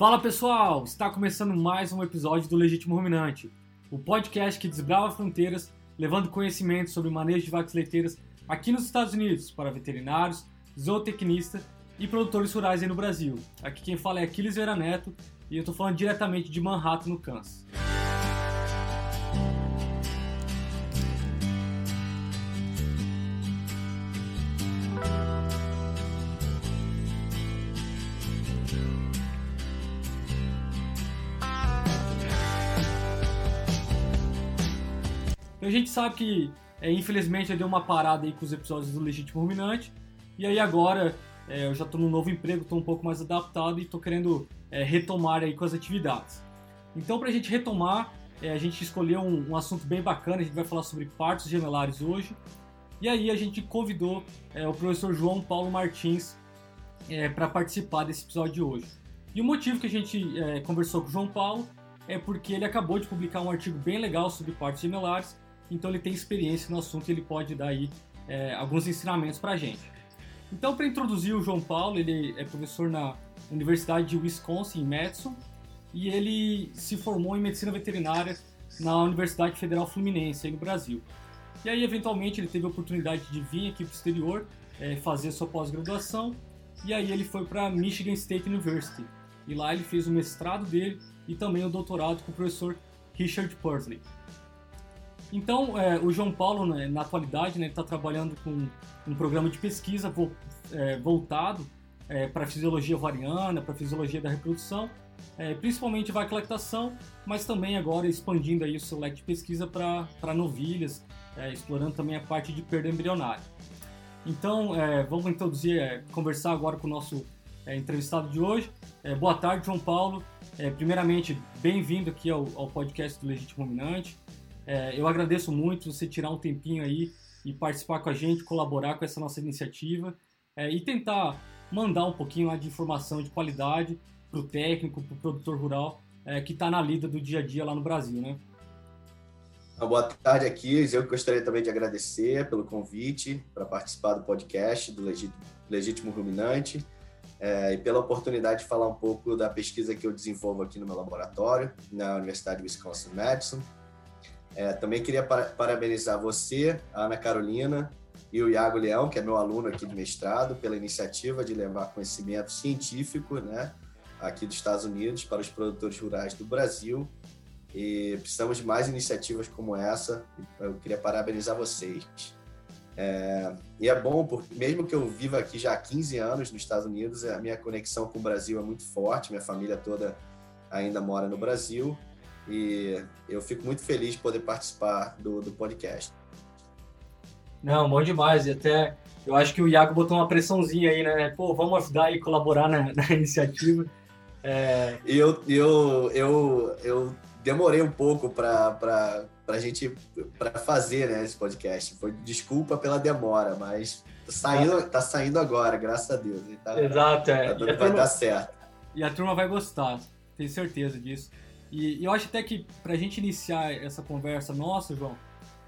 Fala pessoal, está começando mais um episódio do Legítimo Ruminante, o podcast que desbrava fronteiras, levando conhecimento sobre manejo de vacas leiteiras aqui nos Estados Unidos para veterinários, zootecnistas e produtores rurais aí no Brasil. Aqui quem fala é Aquiles Vera Neto e eu estou falando diretamente de Manhattan, no Kansas. Sabe que, é, infelizmente, eu dei uma parada aí com os episódios do Legítimo Ruminante. E aí agora é, eu já estou num novo emprego, estou um pouco mais adaptado e estou querendo é, retomar aí com as atividades. Então, para a gente retomar, é, a gente escolheu um, um, assunto bem bacana. A gente vai falar sobre partos gemelares hoje. E aí a gente convidou é, o professor João Paulo Martins para participar desse episódio de hoje. E o motivo que a gente é, conversou com o João Paulo é porque ele acabou de publicar um artigo bem legal sobre partos gemelares então ele tem experiência no assunto e ele pode dar aí é, alguns ensinamentos para a gente. Então, para introduzir o João Paulo, ele é professor na Universidade de Wisconsin, em Madison, e ele se formou em medicina veterinária na Universidade Federal Fluminense, aí no Brasil. E aí, eventualmente, ele teve a oportunidade de vir aqui para o exterior, é, fazer sua pós-graduação, e aí ele foi para Michigan State University. E lá ele fez o mestrado dele e também o doutorado com o professor Richard Pursley. Então, é, o João Paulo, né, na atualidade, está né, tá trabalhando com um programa de pesquisa vo, é, voltado é, para a fisiologia ovariana, para a fisiologia da reprodução, é, principalmente vaca lactação, mas também agora expandindo aí o seu leque de pesquisa para novilhas, é, explorando também a parte de perda embrionária. Então, é, vamos introduzir, conversar agora com o nosso entrevistado de hoje. boa tarde, João Paulo. primeiramente, bem-vindo aqui ao, ao podcast do Legítimo Ruminante. É, eu agradeço muito você tirar um tempinho aí e participar com a gente, colaborar com essa nossa iniciativa é, e tentar mandar um pouquinho lá de informação de qualidade para o técnico, para o produtor rural é, que está na lida do dia a dia lá no Brasil, né? Boa tarde, aqui. Eu gostaria também de agradecer pelo convite para participar do podcast do Legítimo, Legítimo Ruminante é, e pela oportunidade de falar um pouco da pesquisa que eu desenvolvo aqui no meu laboratório, na Universidade de Wisconsin-Madison. É, também queria parabenizar você, a Ana Carolina e o Iago Leão, que é meu aluno aqui de mestrado, pela iniciativa de levar conhecimento científico né, aqui dos Estados Unidos para os produtores rurais do Brasil. E precisamos de mais iniciativas como essa. Eu queria parabenizar vocês. É, e é bom, porque mesmo que eu viva aqui já há 15 anos nos Estados Unidos, a minha conexão com o Brasil é muito forte, minha família toda ainda mora no Brasil. E eu fico muito feliz de poder participar do, do podcast. Não, bom demais. E até eu acho que o Iago botou uma pressãozinha aí, né? Pô, vamos ajudar e colaborar na, na iniciativa. É... Eu, eu, eu, eu demorei um pouco para a gente para fazer né, esse podcast. Foi desculpa pela demora, mas tá saindo, tá saindo agora, graças a Deus. Tá, Exato, é. Tá, vai turma, dar certo. E a turma vai gostar, tenho certeza disso. E, eu acho até que para a gente iniciar essa conversa nossa, João,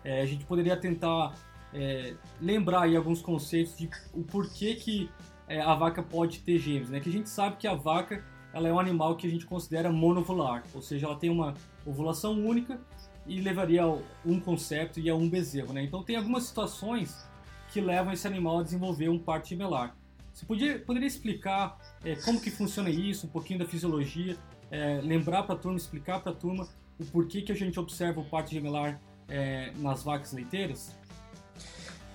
é, a gente poderia tentar é, lembrar aí alguns conceitos de o porquê que é, a vaca pode ter gêmeos, né? Que a gente sabe que a vaca ela é um animal que a gente considera monovular, ou seja, ela tem uma ovulação única e levaria a um concepto e a um bezerro, né? Então tem algumas situações que levam esse animal a desenvolver um parto gemelar. Você podia, poderia explicar é, como que funciona isso, um pouquinho da fisiologia é, lembrar para a turma, explicar para a turma o porquê que a gente observa o parto gemelar é, nas vacas leiteiras?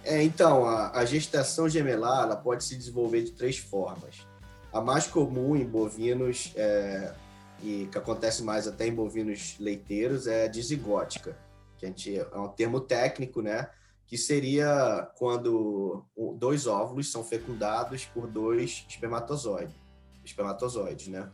É, então, a, a, gestação gemelar ela pode se desenvolver de três formas. A mais comum em bovinos, é, e que acontece mais até em bovinos leiteiros, é a dizigótica, que a gente, é um termo técnico, né? Que seria quando dois óvulos são fecundados por dois espermatozoides, espermatozoides né?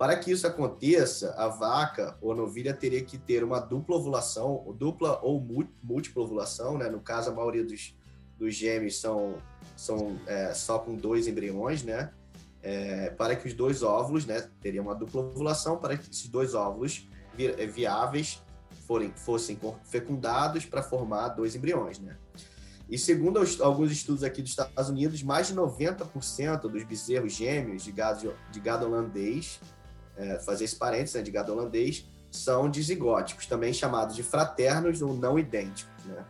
Para que isso aconteça, a vaca ou novilha teria que ter uma dupla ovulação, dupla ou múltipla ovulação, né? No caso, a maioria dos, dos gêmeos são, são é, só com dois embriões, né? É, para que os dois óvulos, né? Teria uma dupla ovulação para que esses dois óvulos vi é, viáveis forem, fossem fecundados para formar dois embriões, né? E segundo alguns estudos aqui dos Estados Unidos, mais de 90% dos bezerros gêmeos de gado, de gado holandês é, fazer esse parênteses, né, de gado holandês, são dizigóticos, também chamados de fraternos ou não idênticos. Né?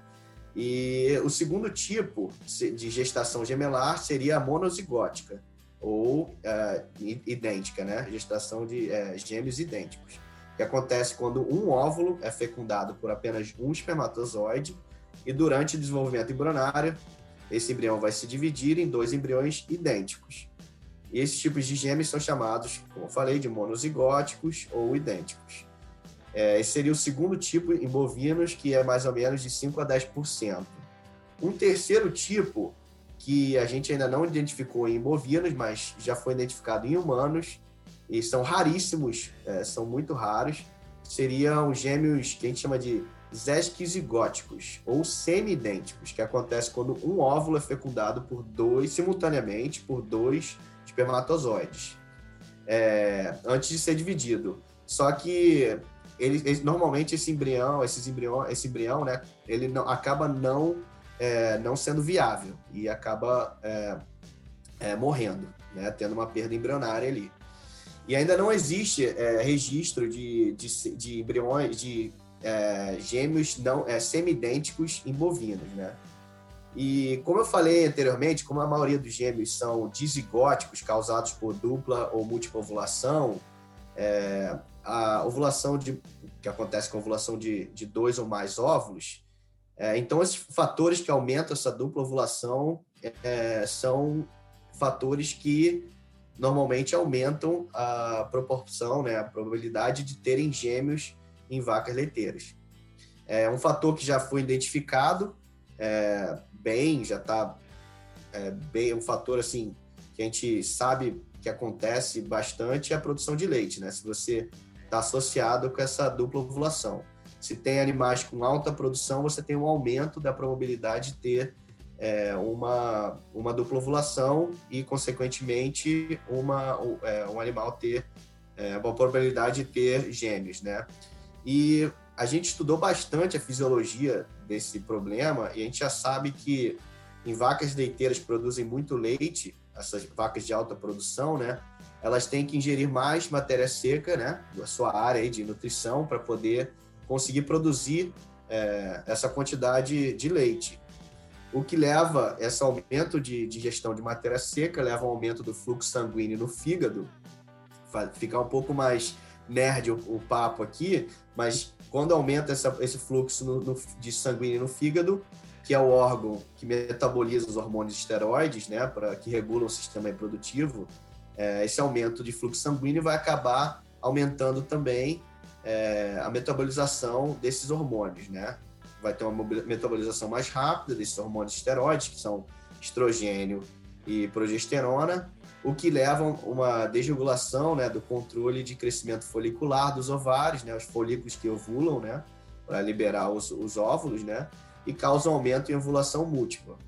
E o segundo tipo de gestação gemelar seria a monozigótica, ou é, idêntica, né? gestação de é, gêmeos idênticos, que acontece quando um óvulo é fecundado por apenas um espermatozoide e durante o desenvolvimento embrionário, esse embrião vai se dividir em dois embriões idênticos. Esses tipos de gêmeos são chamados, como eu falei, de monozigóticos ou idênticos. É, esse seria o segundo tipo em bovinos, que é mais ou menos de 5 a 10%. Um terceiro tipo, que a gente ainda não identificou em bovinos, mas já foi identificado em humanos, e são raríssimos, é, são muito raros, seriam os gêmeos que a gente chama de zesquizigóticos ou semi-idênticos, que acontece quando um óvulo é fecundado por dois, simultaneamente, por dois espermatozoides, é, antes de ser dividido. Só que ele, ele, normalmente esse embrião, esses embrião, esse embrião, né, ele não, acaba não, é, não sendo viável e acaba é, é morrendo, né, tendo uma perda embrionária ali. E ainda não existe é, registro de, de, de embriões, de é, gêmeos não é, semidênticos em bovinos, né? E como eu falei anteriormente, como a maioria dos gêmeos são dizigóticos, causados por dupla ou múltipla ovulação, é, a ovulação de, que acontece com a ovulação de, de dois ou mais óvulos, é, então esses fatores que aumentam essa dupla ovulação é, são fatores que normalmente aumentam a proporção, né, a probabilidade de terem gêmeos em vacas leiteiras. É um fator que já foi identificado é, bem, já está é, bem, um fator assim que a gente sabe que acontece bastante é a produção de leite, né? Se você está associado com essa dupla ovulação. Se tem animais com alta produção, você tem um aumento da probabilidade de ter é, uma, uma dupla ovulação e, consequentemente, uma, é, um animal ter é, uma probabilidade de ter gêmeos, né? E a gente estudou bastante a fisiologia desse problema e a gente já sabe que em vacas leiteiras que produzem muito leite, essas vacas de alta produção, né, elas têm que ingerir mais matéria seca, né, da sua área de nutrição para poder conseguir produzir é, essa quantidade de leite. O que leva esse aumento de digestão de matéria seca, leva ao aumento do fluxo sanguíneo no fígado, ficar um pouco mais nerd o, o papo aqui, mas quando aumenta essa, esse fluxo no, no, de sanguíneo no fígado, que é o órgão que metaboliza os hormônios esteroides, né, para que regulam o sistema reprodutivo, é, esse aumento de fluxo sanguíneo vai acabar aumentando também é, a metabolização desses hormônios, né? Vai ter uma metabolização mais rápida desses hormônios esteroides, que são estrogênio e progesterona, o que leva a uma desregulação né, do controle de crescimento folicular dos ovários, né, os folículos que ovulam, né, para liberar os, os óvulos, né, e causa um aumento em ovulação múltipla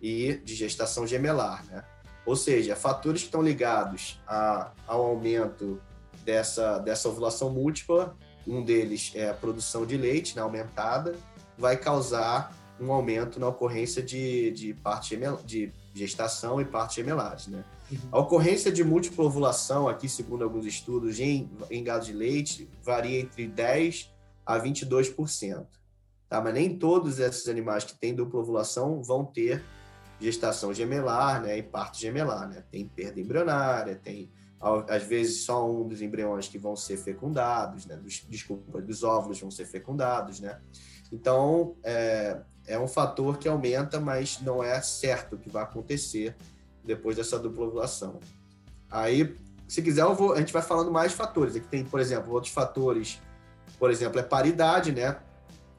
e de gestação gemelar, né? Ou seja, fatores que estão ligados a, ao aumento dessa, dessa ovulação múltipla, um deles é a produção de leite né, aumentada, vai causar um aumento na ocorrência de, de, parte de gestação e partes gemelares, né? Uhum. A ocorrência de múltipla ovulação, aqui segundo alguns estudos, em, em gado de leite, varia entre 10% a 22%. Tá? Mas nem todos esses animais que têm dupla ovulação vão ter gestação gemelar né, e parto gemelar. Né? Tem perda embrionária, tem às vezes só um dos embriões que vão ser fecundados, né? Dos, desculpa, dos óvulos vão ser fecundados, né? Então, é, é um fator que aumenta, mas não é certo que vai acontecer depois dessa dupla ovulação. Aí, se quiser, vou, a gente vai falando mais fatores. Aqui tem, por exemplo, outros fatores, por exemplo, é paridade, né?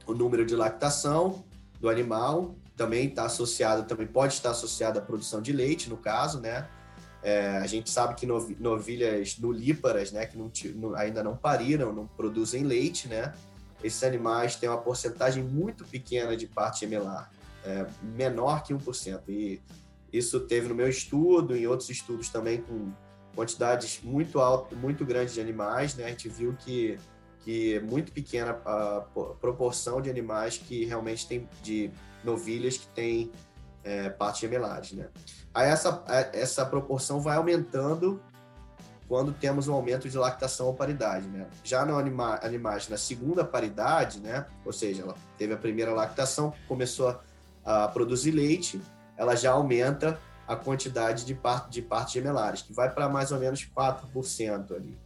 O número de lactação do animal também está associado, também pode estar associado à produção de leite, no caso, né? É, a gente sabe que novilhas nulíparas, né, que não, ainda não pariram, não produzem leite, né? Esses animais têm uma porcentagem muito pequena de parte gemelar, é, menor que 1%. E isso teve no meu estudo, em outros estudos também com quantidades muito altas, muito grandes de animais, né? A gente viu que que é muito pequena a proporção de animais que realmente tem de novilhas que têm é, partes gemelares, né? Aí essa essa proporção vai aumentando quando temos um aumento de lactação ou paridade, né? Já no anima, animais na segunda paridade, né? Ou seja, ela teve a primeira lactação, começou a, a produzir leite, ela já aumenta a quantidade de, part, de partos gemelares, que vai para mais ou menos 4% ali.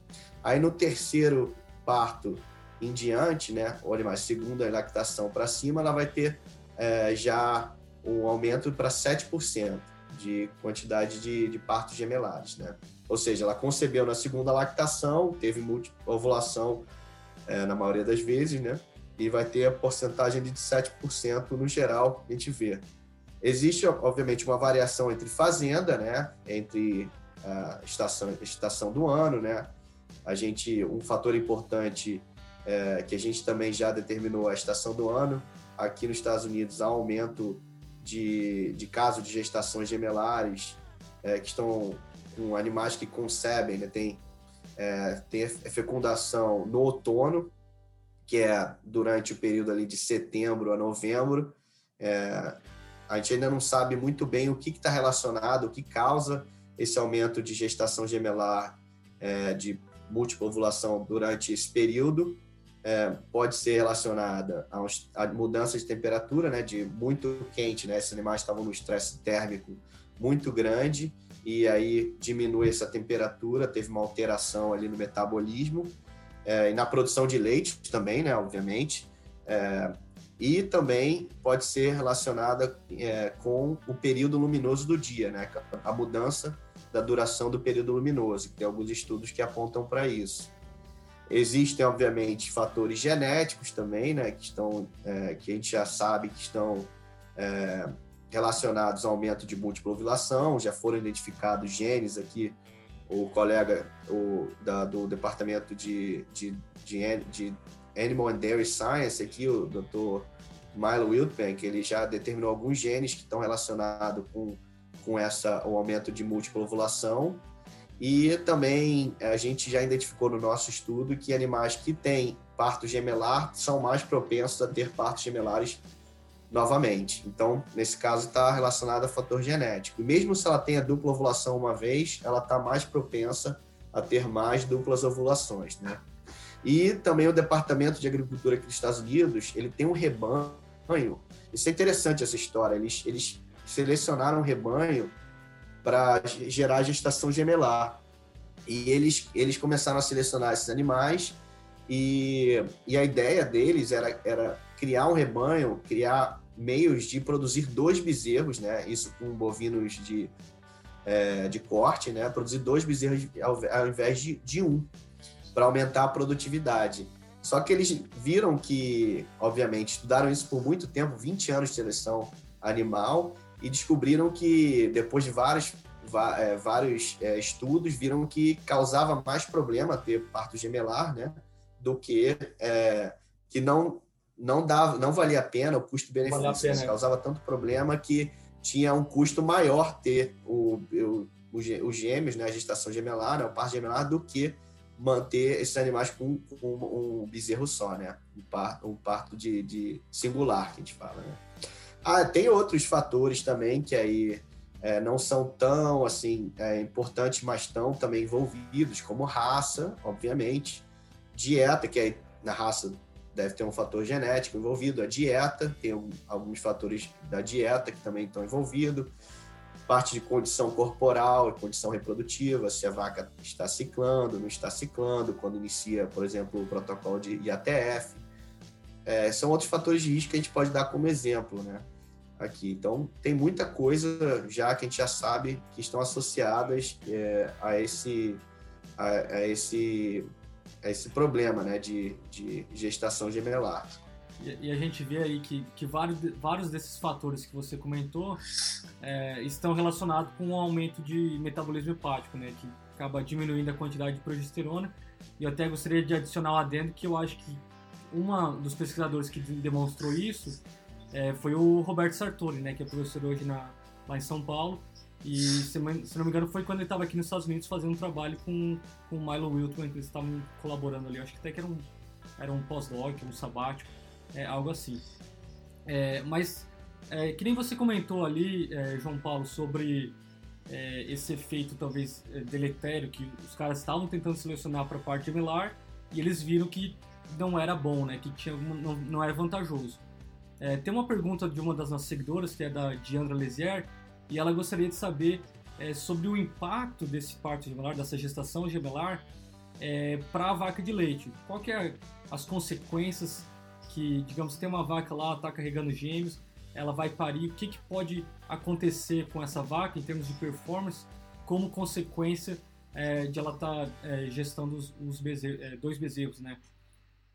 Aí no terceiro parto em diante, né, ou mais segunda lactação para cima, ela vai ter é, já um aumento para 7% de quantidade de, de partos gemelares, né? Ou seja, ela concebeu na segunda lactação, teve ovulação é, na maioria das vezes, né? E vai ter a porcentagem de 7% no geral, a gente vê. Existe, obviamente, uma variação entre fazenda, né? Entre a estação, estação do ano, né? A gente, um fator importante é, que a gente também já determinou a estação do ano. Aqui nos Estados Unidos há aumento de, de casos de gestações gemelares é, que estão com animais que concebem, né? Tem, é, tem fecundação no outono, que é durante o período ali de setembro a novembro. É, a gente ainda não sabe muito bem o que está relacionado, o que causa esse aumento de gestação gemelar é, de múltipla durante esse período. É, pode ser relacionada a, a, mudança de temperatura, né, de muito quente, né, esses animais estavam no estresse térmico muito grande e aí diminui essa temperatura, teve uma alteração ali no metabolismo é, e na produção de leite também, né, obviamente. É, e também pode ser relacionada é, com o período luminoso do dia, né? A mudança da duração do período luminoso. Tem alguns estudos que apontam para isso. Existem, obviamente, fatores genéticos também, né? Que estão, é, que a gente já sabe que estão é, relacionados ao aumento de múltipla ovulação. Já foram identificados genes aqui. O colega o, da, do departamento de, de, de, de Animal and Dairy Science, aqui o Dr. Milo Wildbank, ele já determinou alguns genes que estão relacionados com, com essa, o aumento de múltipla ovulação. E também a gente já identificou no nosso estudo que animais que têm parto gemelar são mais propensos a ter partos gemelares novamente. Então, nesse caso, está relacionado a fator genético. E mesmo se ela tenha dupla ovulação uma vez, ela está mais propensa a ter mais duplas ovulações, né? E também o Departamento de Agricultura aqui dos Estados Unidos, ele tem um rebanho. Isso é interessante essa história. Eles, eles selecionaram um rebanho para gerar gestação gemelar. E eles, eles começaram a selecionar esses animais e, e a ideia deles era, era criar um rebanho, criar meios de produzir dois bezerros, né? Isso com bovinos de, é, de corte, né? Produzir dois bezerros ao, ao invés de, de um para aumentar a produtividade. Só que eles viram que, obviamente, estudaram isso por muito tempo 20 anos de seleção animal e descobriram que, depois de vários, é, vários é, estudos, viram que causava mais problema ter parto gemelar, né? Do que é, que não, não, dava, não valia a pena o custo-benefício. Né? Causava tanto problema que tinha um custo maior ter o, o, os gêmeos, né? A gestação gemelar, né? o parto gemelar, do que manter esses animais com, com um bezerro só, né? Um parto, um parto de, de, singular, que a gente fala, né? Ah, tem outros fatores também que aí é, não são tão, assim, é, importantes, mas estão também envolvidos, como raça, obviamente, dieta, que aí na raça deve ter um fator genético envolvido, a dieta, tem alguns fatores da dieta que também estão envolvidos, parte de condição corporal e condição reprodutiva, se a vaca está ciclando, não está ciclando, quando inicia, por exemplo, o protocolo de IATF. É, são outros fatores de risco que a gente pode dar como exemplo, né? Aqui. Então, tem muita coisa já que a gente já sabe que estão associadas é, a, esse, a, a, esse, a esse problema né, de, de gestação gemelar. E, a gente vê aí que, que vários, vários desses fatores que você comentou é, estão relacionados com o aumento de metabolismo hepático, né? Que acaba diminuindo a quantidade de progesterona. E eu até gostaria de adicionar lá dentro que eu acho que um dos pesquisadores que demonstrou isso é, foi o Roberto Sartori, né? Que é professor hoje na, lá em São Paulo. E, se, se não me engano, foi quando ele estava aqui nos Estados Unidos fazendo um trabalho com, com o Milo Wilton, eles estavam colaborando ali. Eu acho que até que era um, era um pós-doc, um sabático é, algo assim. É, mas, é, que nem você comentou ali, é, João Paulo, sobre é, esse efeito talvez é, deletério que os caras estavam tentando selecionar para a parte gemelar e eles viram que não era bom, né? Que tinha, não, não era vantajoso. É, tem uma pergunta de uma das nossas seguidoras, que é da Diandra Lezier, e ela gostaria de saber é, sobre o impacto desse parto gemelar, dessa gestação gemelar, é, para a vaca de leite. Qual que é as consequências que, digamos, tem uma vaca lá, está carregando gêmeos, ela vai parir, o que, que pode acontecer com essa vaca em termos de performance, como consequência é, de ela estar tá, é, gestando os, os bezerros, é, dois bezerros, né?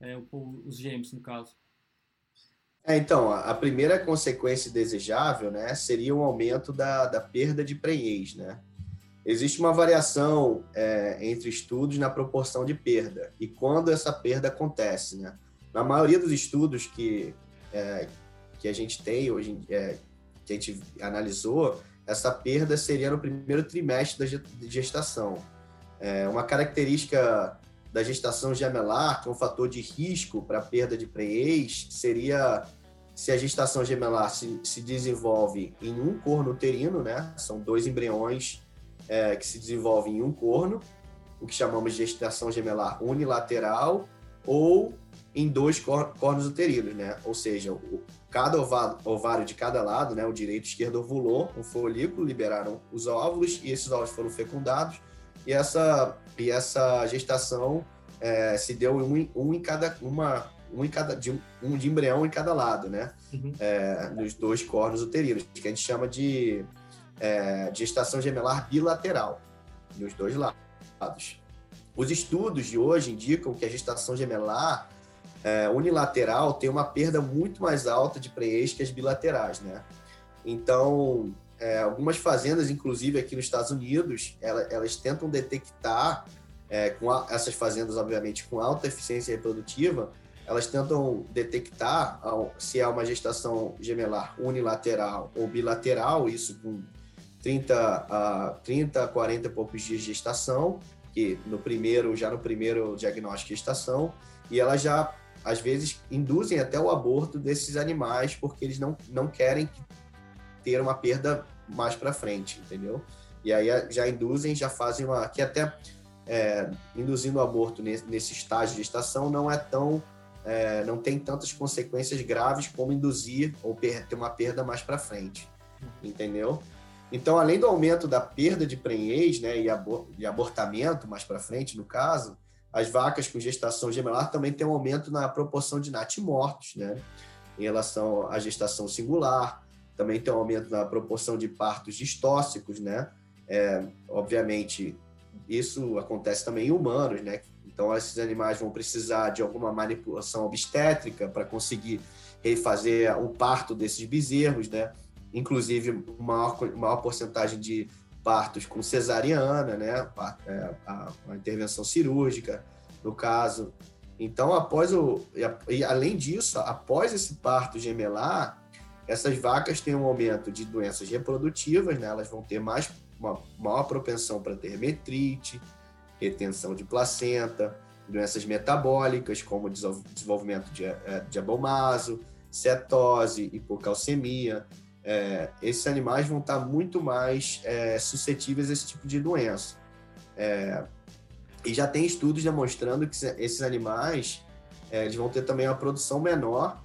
É, os gêmeos, no caso. É, então, a primeira consequência desejável né, seria um aumento da, da perda de prenhez. Né? Existe uma variação é, entre estudos na proporção de perda e quando essa perda acontece. Né? Na maioria dos estudos que, é, que a gente tem hoje, é, que a gente analisou, essa perda seria no primeiro trimestre da gestação. É, uma característica da gestação gemelar, que é um fator de risco para perda de prenhez, seria se a gestação gemelar se, se desenvolve em um corno uterino, né? São dois embriões é, que se desenvolvem em um corno, o que chamamos de gestação gemelar unilateral, ou em dois cornos uterinos, né? Ou seja, o, cada ovário, de cada lado, né? O direito esquerdo ovulou um folículo, liberaram os óvulos e esses óvulos foram fecundados e essa, e essa gestação é, se deu um, um em cada uma um em cada de, um de embrião em cada lado, né? Uhum. É, nos dois cornos uterinos, que a gente chama de é, gestação gemelar bilateral, nos dois lados. Os estudos de hoje indicam que a gestação gemelar é, unilateral tem uma perda muito mais alta de prenhez que as bilaterais, né? Então, é, algumas fazendas, inclusive aqui nos Estados Unidos, elas, tentam detectar, é, com a, essas fazendas, obviamente, com alta eficiência reprodutiva, elas tentam detectar se há uma gestação gemelar unilateral ou bilateral, isso com 30 a 30, 40 e poucos dias de gestação, que no primeiro, já no primeiro diagnóstico de gestação, e elas já às vezes induzem até o aborto desses animais porque eles não, não querem ter uma perda mais para frente, entendeu? E aí já induzem, já fazem uma. que até é, induzindo o aborto nesse, nesse estágio de gestação não é tão. É, não tem tantas consequências graves como induzir ou ter uma perda mais para frente, entendeu? Então, além do aumento da perda de prenhez né, e, abor e abortamento mais para frente, no caso, as vacas com gestação gemelar também tem um aumento na proporção de natimortos, né? Em relação à gestação singular, também tem um aumento na proporção de partos distóxicos, né? É, obviamente, isso acontece também em humanos, né? Então, esses animais vão precisar de alguma manipulação obstétrica para conseguir refazer o parto desses bezerros, né? Inclusive, maior, maior porcentagem de partos com cesariana, né? A, é, a, a intervenção cirúrgica, no caso. Então, após o. E, além disso, após esse parto gemelar, essas vacas têm um aumento de doenças reprodutivas, né? elas vão ter mais, uma maior propensão para ter metrite, retenção de placenta, doenças metabólicas, como desenvolvimento de, é, de abomaso, cetose, hipocalcemia. É, esses animais vão estar muito mais é, suscetíveis a esse tipo de doença. É, e já tem estudos demonstrando que esses animais é, eles vão ter também uma produção menor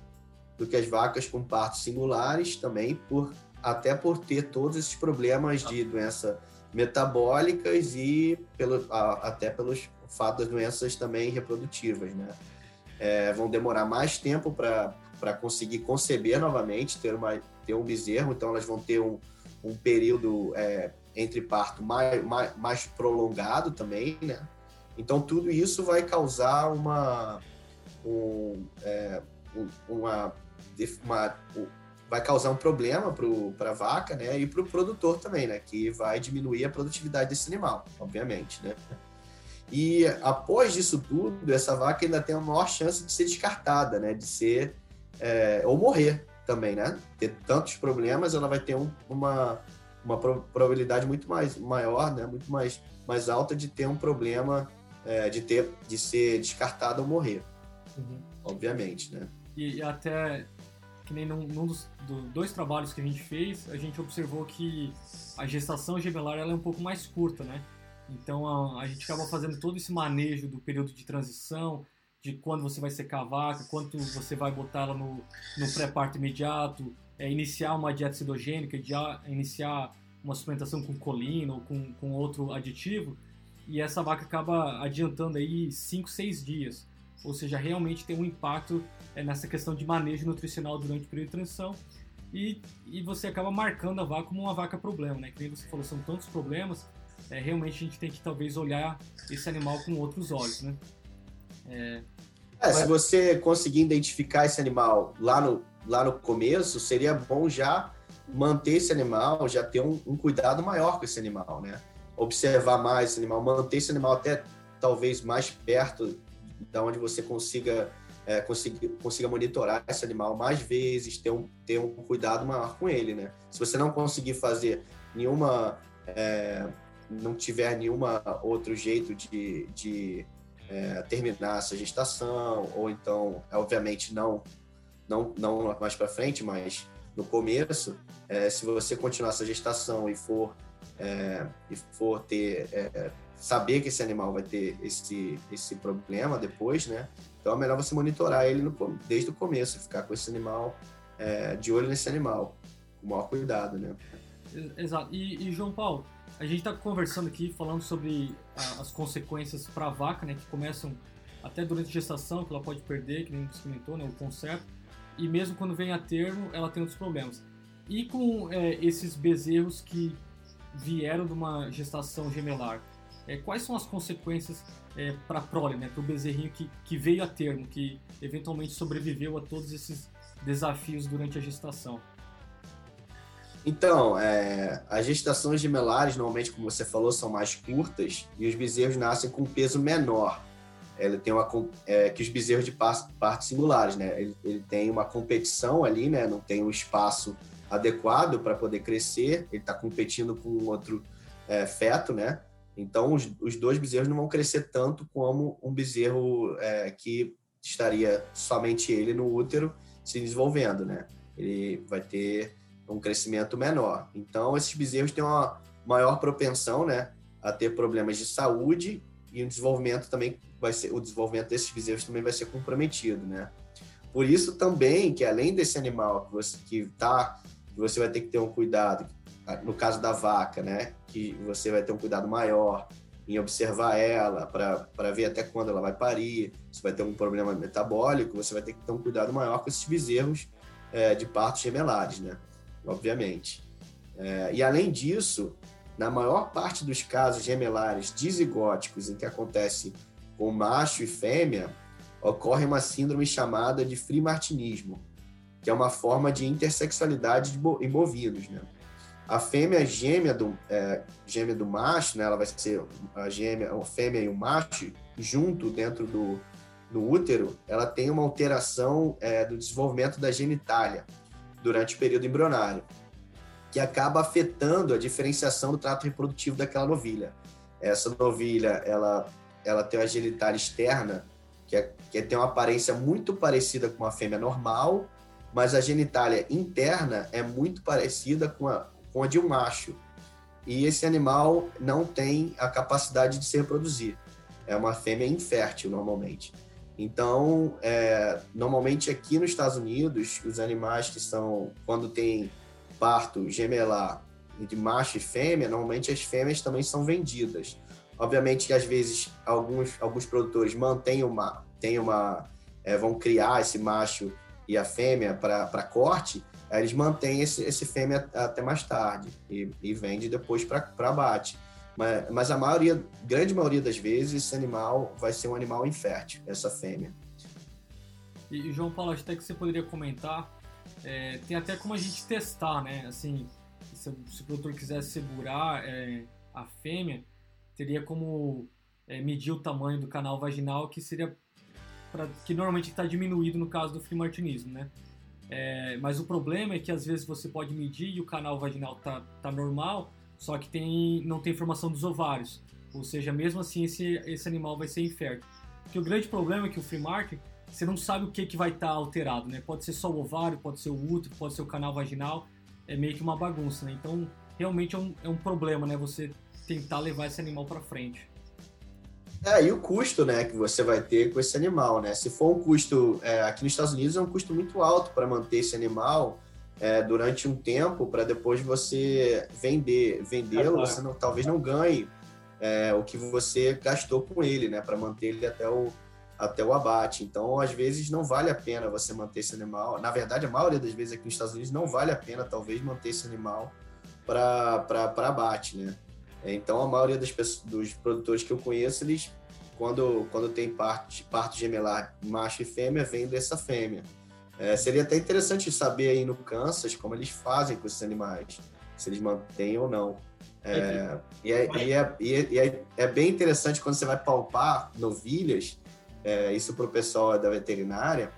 do que as vacas com partos singulares também, por, até por ter todos esses problemas de doença metabólicas e pelo, a, até pelos fato das doenças também reprodutivas, né? É, vão demorar mais tempo para conseguir conceber novamente, ter, uma, ter um bezerro, então elas vão ter um, um período é, entre parto mais, mais, mais prolongado também, né? Então tudo isso vai causar uma, um, é, uma uma, vai causar um problema para a vaca, né, e para o produtor também, né, que vai diminuir a produtividade desse animal, obviamente, né. E após isso tudo, essa vaca ainda tem a maior chance de ser descartada, né, de ser é, ou morrer também, né, ter tantos problemas, ela vai ter um, uma uma probabilidade muito mais maior, né, muito mais mais alta de ter um problema é, de ter de ser descartada ou morrer, uhum. obviamente, né. E até que nem num, num dos do, dois trabalhos que a gente fez, a gente observou que a gestação gemelar ela é um pouco mais curta, né? Então a, a gente acaba fazendo todo esse manejo do período de transição, de quando você vai secar a vaca, quanto você vai botar ela no, no pré-parto imediato, é, iniciar uma dieta cetogênica, iniciar uma suplementação com colina ou com, com outro aditivo, e essa vaca acaba adiantando aí 5, 6 dias. Ou seja, realmente tem um impacto é, nessa questão de manejo nutricional durante o período de transição. E, e você acaba marcando a vaca como uma vaca problema, né? Que nem você falou, são tantos problemas, é, realmente a gente tem que talvez olhar esse animal com outros olhos, né? É, é, se você conseguir identificar esse animal lá no, lá no começo, seria bom já manter esse animal, já ter um, um, cuidado maior com esse animal, né? Observar mais esse animal, manter esse animal até talvez mais perto da onde você consiga é, consiga, consiga monitorar esse animal mais vezes, ter um, ter um cuidado maior com ele, né? Se você não conseguir fazer nenhuma, é, não tiver nenhuma outro jeito de, de é, terminar essa gestação, ou então, obviamente, não, não, não mais para frente, mas no começo, é, se você continuar essa gestação e for, é, e for ter, é, saber que esse animal vai ter esse, esse problema depois, né? Então é melhor você monitorar ele no, desde o começo, ficar com esse animal, é, de olho nesse animal, com o maior cuidado, né? Exato. E, e João Paulo, a gente está conversando aqui, falando sobre a, as consequências para a vaca, né? Que começam até durante a gestação, que ela pode perder, que nem você comentou, né? O conserto e mesmo quando vem a termo, ela tem outros problemas. E com é, esses bezerros que vieram de uma gestação gemelar, é, quais são as consequências é, para a prole, né, para o bezerrinho que, que veio a termo, que eventualmente sobreviveu a todos esses desafios durante a gestação? Então, é, as gestações gemelares, normalmente, como você falou, são mais curtas e os bezerros nascem com um peso menor ele tem uma é, que os bezerros de partes singulares, né? Ele, ele, tem uma competição ali, né? Não tem um espaço adequado para poder crescer. Ele está competindo com outro é, feto, né? Então os, os, dois bezerros não vão crescer tanto como um bezerro é, que estaria somente ele no útero se desenvolvendo, né? Ele vai ter um crescimento menor. Então esses bezerros têm uma maior propensão, né? A ter problemas de saúde e um desenvolvimento também vai ser o desenvolvimento desses bezerros também vai ser comprometido, né? Por isso também que além desse animal que você que tá, você vai ter que ter um cuidado, no caso da vaca, né? Que você vai ter um cuidado maior em observar ela para ver até quando ela vai parir, se vai ter um problema metabólico, você vai ter que ter um cuidado maior com esses bezerros é, de partos gemelares, né? Obviamente. É, e além disso, na maior parte dos casos gemelares dizigóticos em que acontece com macho e fêmea, ocorre uma síndrome chamada de frimartinismo, que é uma forma de intersexualidade em bovinos. Né? A fêmea gêmea do, é, gêmea do macho, né, ela vai ser a gêmea, a fêmea e o macho, junto dentro do, do útero, ela tem uma alteração é, do desenvolvimento da genitália durante o período embrionário, que acaba afetando a diferenciação do trato reprodutivo daquela novilha. Essa novilha, ela ela tem uma genitália externa que, é, que tem uma aparência muito parecida com uma fêmea normal, mas a genitália interna é muito parecida com a, com a de um macho. E esse animal não tem a capacidade de se reproduzir. É uma fêmea infértil, normalmente. Então, é, normalmente aqui nos Estados Unidos, os animais que são, quando tem parto gemelar de macho e fêmea, normalmente as fêmeas também são vendidas. Obviamente que às vezes alguns, alguns produtores mantêm uma, tem uma é, vão criar esse macho e a fêmea para corte, eles mantêm esse, esse fêmea até mais tarde e, e vende depois para abate. Mas, mas a maioria, grande maioria das vezes, esse animal vai ser um animal infértil, essa fêmea. E, João Paulo, acho até que você poderia comentar, é, tem até como a gente testar, né? Assim, se, se o produtor quiser segurar é, a fêmea, teria como é, medir o tamanho do canal vaginal, que seria pra, que normalmente está diminuído no caso do frimartinismo, né? É, mas o problema é que às vezes você pode medir e o canal vaginal tá, tá normal, só que tem, não tem formação dos ovários. Ou seja, mesmo assim esse, esse animal vai ser infértil. Porque o grande problema é que o free market você não sabe o que, que vai estar tá alterado, né? Pode ser só o ovário, pode ser o útero, pode ser o canal vaginal, é meio que uma bagunça, né? Então, realmente é um, é um problema, né? Você tentar levar esse animal para frente. É, e o custo, né, que você vai ter com esse animal, né? Se for um custo, é, aqui nos Estados Unidos é um custo muito alto para manter esse animal é, durante um tempo, para depois você vender, vendê-lo, você não, talvez não ganhe é, o que você gastou com ele, né, para manter ele até o, até o abate. Então, às vezes, não vale a pena você manter esse animal. Na verdade, a maioria das vezes aqui nos Estados Unidos não vale a pena, talvez, manter esse animal para abate, né? Então, a maioria pessoas, dos produtores que eu conheço, eles, quando, quando tem parte, parte gemelar macho e fêmea, vendem essa fêmea. É, seria até interessante saber aí no Kansas como eles fazem com esses animais, se eles mantêm ou não. É, e, é, e, é, e, é, é, bem interessante quando você vai palpar novilhas, é, isso para o pessoal da veterinária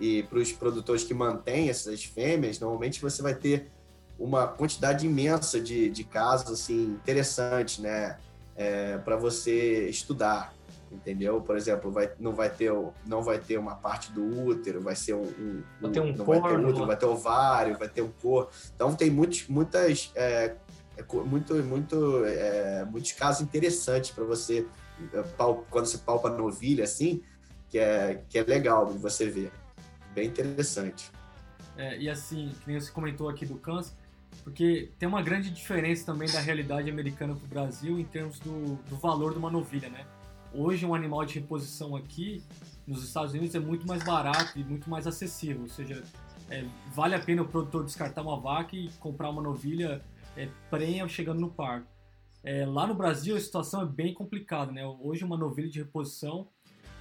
e para os produtores que mantêm essas fêmeas, normalmente você vai ter uma quantidade imensa de, de casos assim interessantes, né, é, para você estudar, entendeu? Por exemplo, vai, não vai ter não vai ter uma parte do útero, vai ser um, um vai ter um não cor, vai ter útero, vai ter ovário, vai ter um cor. Então tem muitos, muitas é, é muito, muito, é, muitos casos interessantes para você é, quando você palpa novilha assim, que é que é legal de você ver, bem interessante. É, e assim, que nem você comentou aqui do câncer, porque tem uma grande diferença também da realidade americana para o Brasil em termos do, do valor de uma novilha, né? Hoje um animal de reposição aqui nos Estados Unidos é muito mais barato e muito mais acessível, ou seja, é, vale a pena o produtor descartar uma vaca e comprar uma novilha é, prenha chegando no parto. É, lá no Brasil a situação é bem complicada, né? Hoje uma novilha de reposição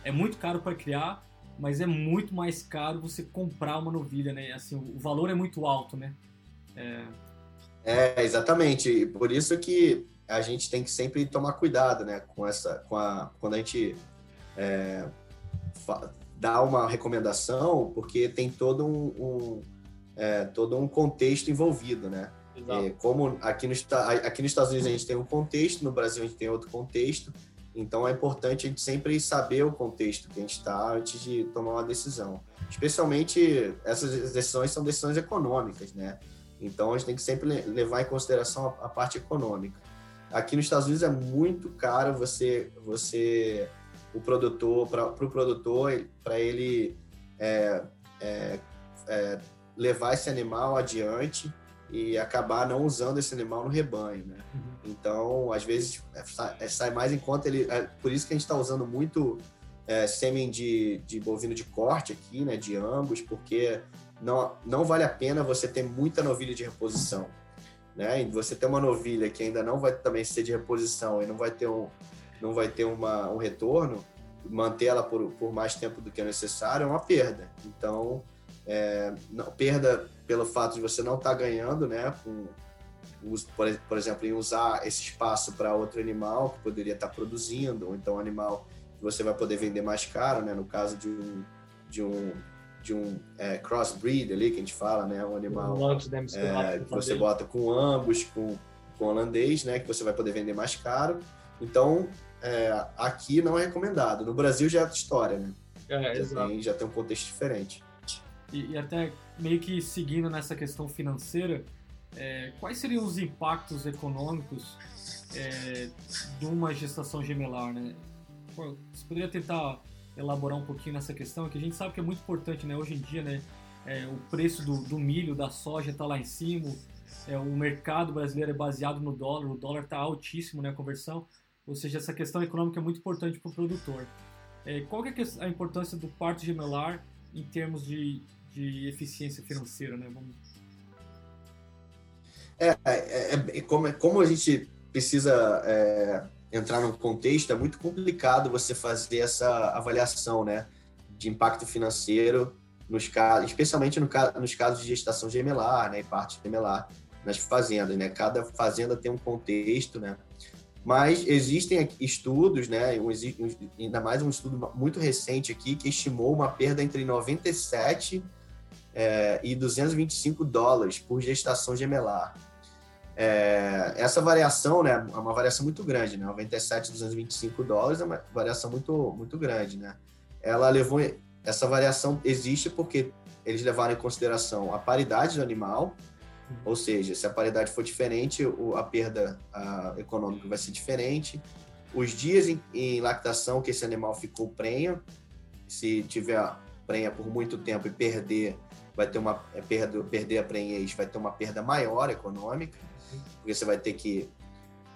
é muito caro para criar, mas é muito mais caro você comprar uma novilha, né? Assim, o valor é muito alto, né? É, é, exatamente. Por isso que a gente tem que sempre tomar cuidado, né, com essa, com a, quando a gente é, dá uma recomendação, porque tem todo um, um é, todo um contexto envolvido, né? É, como aqui, no, aqui nos Estados Unidos a gente tem um contexto, no Brasil a gente tem outro contexto, então é importante a gente sempre saber o contexto que a gente está antes de tomar uma decisão. Especialmente essas decisões são decisões econômicas, né? Então a gente tem que sempre levar em consideração a, a parte econômica. Aqui nos Estados Unidos é muito caro você, você o produtor, para o pro produtor, para ele é, é, é, levar esse animal adiante e acabar não usando esse animal no rebanho, né? Uhum. Então, às vezes, é, é, sai mais em conta ele. É por isso que a gente está usando muito sêmen de, de bovino de corte aqui, né? De ambos, porque não, não vale a pena você ter muita novilha de reposição. Né? E você ter uma novilha que ainda não vai também ser de reposição e não vai ter um, não vai ter uma, um retorno, manter ela por, por mais tempo do que é necessário é uma perda. Então, é, não, perda pelo fato de você não estar tá ganhando, né? Com, por, por exemplo, em usar esse espaço para outro animal que poderia estar tá produzindo, ou então um animal que você vai poder vender mais caro, né? No caso de um, de um de um é, crossbreed ali, que a gente fala, né? Um animal um é, que você bota com ambos, com, com holandês, né? Que você vai poder vender mais caro. Então, é, aqui não é recomendado. No Brasil já é outra história, né? É, já, tem, já tem um contexto diferente. E, e, até meio que seguindo nessa questão financeira, é, quais seriam os impactos econômicos é, de uma gestação gemelar, né? Pô, você poderia tentar elaborar um pouquinho nessa questão, que a gente sabe que é muito importante, né? Hoje em dia, né? É, o preço do, do, milho, da soja está lá em cima, é, o mercado brasileiro é baseado no dólar, o dólar está altíssimo, né? A conversão, ou seja, essa questão econômica é muito importante para o produtor. É, qual é a importância do parto gemelar em termos de, de eficiência financeira, né? Vamos... É, é, é, é como, como a gente precisa é, entrar num contexto, é muito complicado você fazer essa avaliação, né, de impacto financeiro nos casos, especialmente no, nos casos de gestação gemelar, né, e parte gemelar nas fazendas, né? Cada fazenda tem um contexto, né? Mas existem estudos, né? Um, ainda mais um estudo muito recente aqui que estimou uma perda entre 97 é, e 225 dólares por gestação gemelar. É, essa variação né, é uma variação muito grande, né? 97, 225 dólares é uma variação muito, muito grande, né? Ela levou, essa variação existe porque eles levaram em consideração a paridade do animal, uhum. ou seja, se a paridade for diferente, a perda a, econômica vai ser diferente. Os dias em, em, lactação que esse animal ficou prenha, se tiver prenha por muito tempo e perder, vai ter uma é, perda, perder a prenhez, vai ter uma perda maior econômica, porque você vai ter que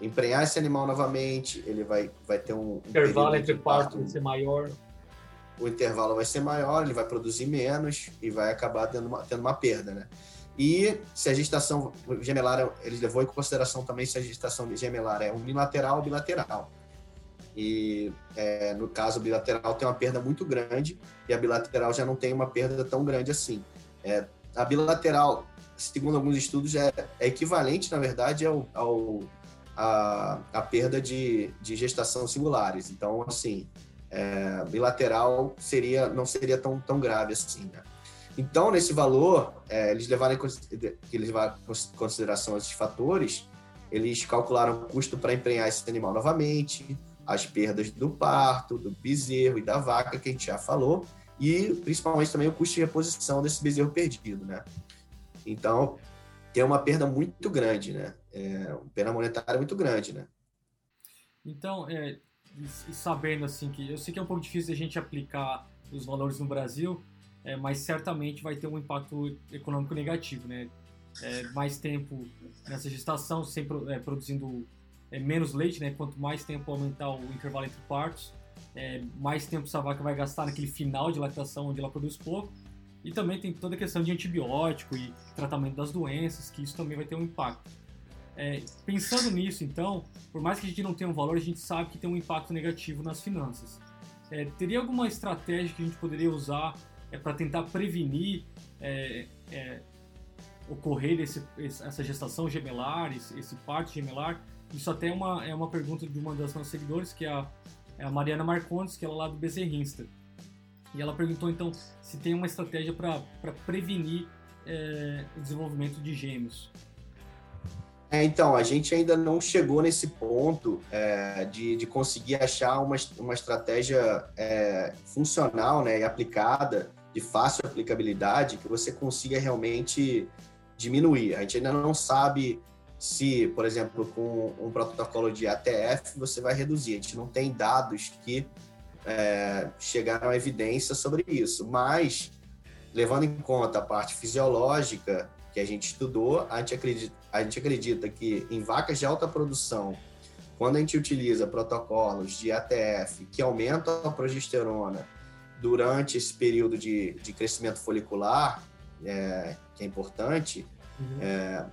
emprenhar esse animal novamente, ele vai, vai ter um. um intervalo entre partos vai ser maior o intervalo vai ser maior, ele vai produzir menos e vai acabar tendo uma, tendo uma perda, né? E se a gestação gemelar, ele levou em consideração também se a gestação gemelar é unilateral ou bilateral. E é, no caso bilateral tem uma perda muito grande e a bilateral já não tem uma perda tão grande assim. É, a bilateral, segundo alguns estudos, é, é equivalente, na verdade, ao, ao a, a perda de, de gestação singulares. Então, assim, é, bilateral seria não seria tão, tão grave assim, né? Então, nesse valor, é, eles levaram em eles levaram em consideração esses fatores, eles calcularam o custo para emprenhar esse animal novamente, as perdas do parto, do bezerro e da vaca, que a gente já falou, e principalmente também o custo de reposição desse bezerro perdido, né? Então, tem uma perda muito grande, né? É, uma perda monetária muito grande, né? Então, é, sabendo assim que eu sei que é um pouco difícil a gente aplicar os valores no Brasil, é, mas certamente vai ter um impacto econômico negativo, né? É, mais tempo nessa gestação, sempre é, produzindo é, menos leite, né? Quanto mais tempo aumentar o intervalo entre partos, é, mais tempo essa vaca vai gastar naquele final de lactação onde ela produz pouco. E também tem toda a questão de antibiótico e tratamento das doenças, que isso também vai ter um impacto. É, pensando nisso, então, por mais que a gente não tenha um valor, a gente sabe que tem um impacto negativo nas finanças. É, teria alguma estratégia que a gente poderia usar é, para tentar prevenir é, é, ocorrer esse, essa gestação gemelar, esse, esse parto gemelar? Isso até é uma, é uma pergunta de uma das nossas seguidores, que é a, é a Mariana Marcondes, que ela é lá do Bezerrinsta. E ela perguntou então se tem uma estratégia para prevenir é, o desenvolvimento de gêmeos. É, então, a gente ainda não chegou nesse ponto é, de, de conseguir achar uma, uma estratégia é, funcional né, e aplicada, de fácil aplicabilidade, que você consiga realmente diminuir. A gente ainda não sabe se, por exemplo, com um protocolo de ATF, você vai reduzir. A gente não tem dados que é, chegaram à evidência sobre isso, mas levando em conta a parte fisiológica que a gente estudou, a gente acredita, a gente acredita que em vacas de alta produção, quando a gente utiliza protocolos de ATF que aumentam a progesterona durante esse período de, de crescimento folicular, é, que é importante, uhum. é,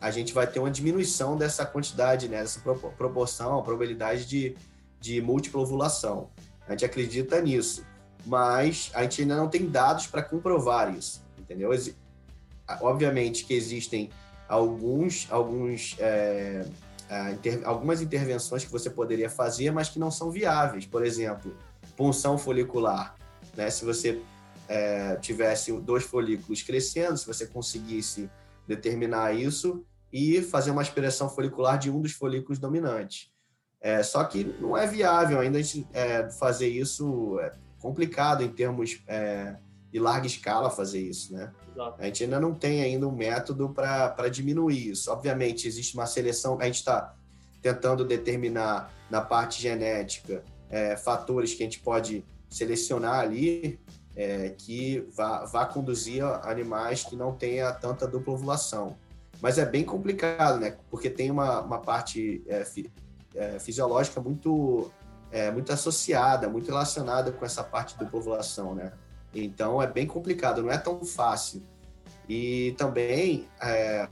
a gente vai ter uma diminuição dessa quantidade, né, dessa proporção, a probabilidade de, de múltipla ovulação. A gente acredita nisso, mas a gente ainda não tem dados para comprovar isso, entendeu? obviamente que existem alguns, alguns é, inter, algumas intervenções que você poderia fazer, mas que não são viáveis. Por exemplo, punção folicular. Né? Se você é, tivesse dois folículos crescendo, se você conseguisse determinar isso e fazer uma aspiração folicular de um dos folículos dominantes. É, só que não é viável ainda a gente, é, fazer isso, é complicado em termos é, de larga escala fazer isso, né? Exato. A gente ainda não tem ainda um método para diminuir isso. Obviamente, existe uma seleção, a gente está tentando determinar na parte genética é, fatores que a gente pode selecionar ali é, que vá, vá conduzir animais que não tenha tanta dupla ovulação. Mas é bem complicado, né? Porque tem uma, uma parte é, fi, fisiológica muito, é, muito associada, muito relacionada com essa parte dupla ovulação, né? Então é bem complicado, não é tão fácil. E também é,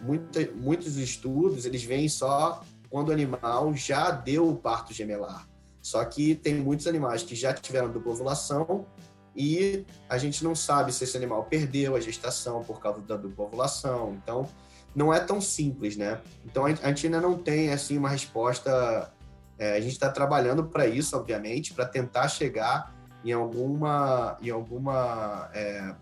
muita, muitos estudos eles vêm só quando o animal já deu o parto gemelar. Só que tem muitos animais que já tiveram dupla ovulação e a gente não sabe se esse animal perdeu a gestação por causa da dupla ovulação. Então não é tão simples, né? Então a gente ainda não tem assim uma resposta. É, a gente está trabalhando para isso, obviamente, para tentar chegar em alguma, em alguma, é,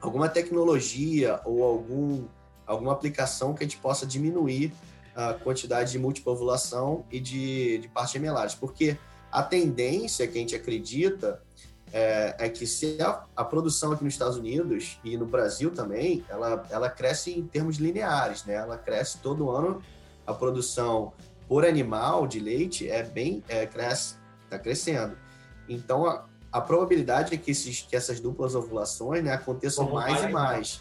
alguma tecnologia ou algum, alguma aplicação que a gente possa diminuir a quantidade de múltipla ovulação e de, de partes gemelares, porque a tendência que a gente acredita é, é que se a, a, produção aqui nos Estados Unidos e no Brasil também, ela, ela cresce em termos lineares, né? Ela cresce todo ano, a produção por animal de leite é bem, é, cresce, está crescendo. Então, a, a probabilidade é que, esses, que essas duplas ovulações né, aconteçam Como mais, mais e mais.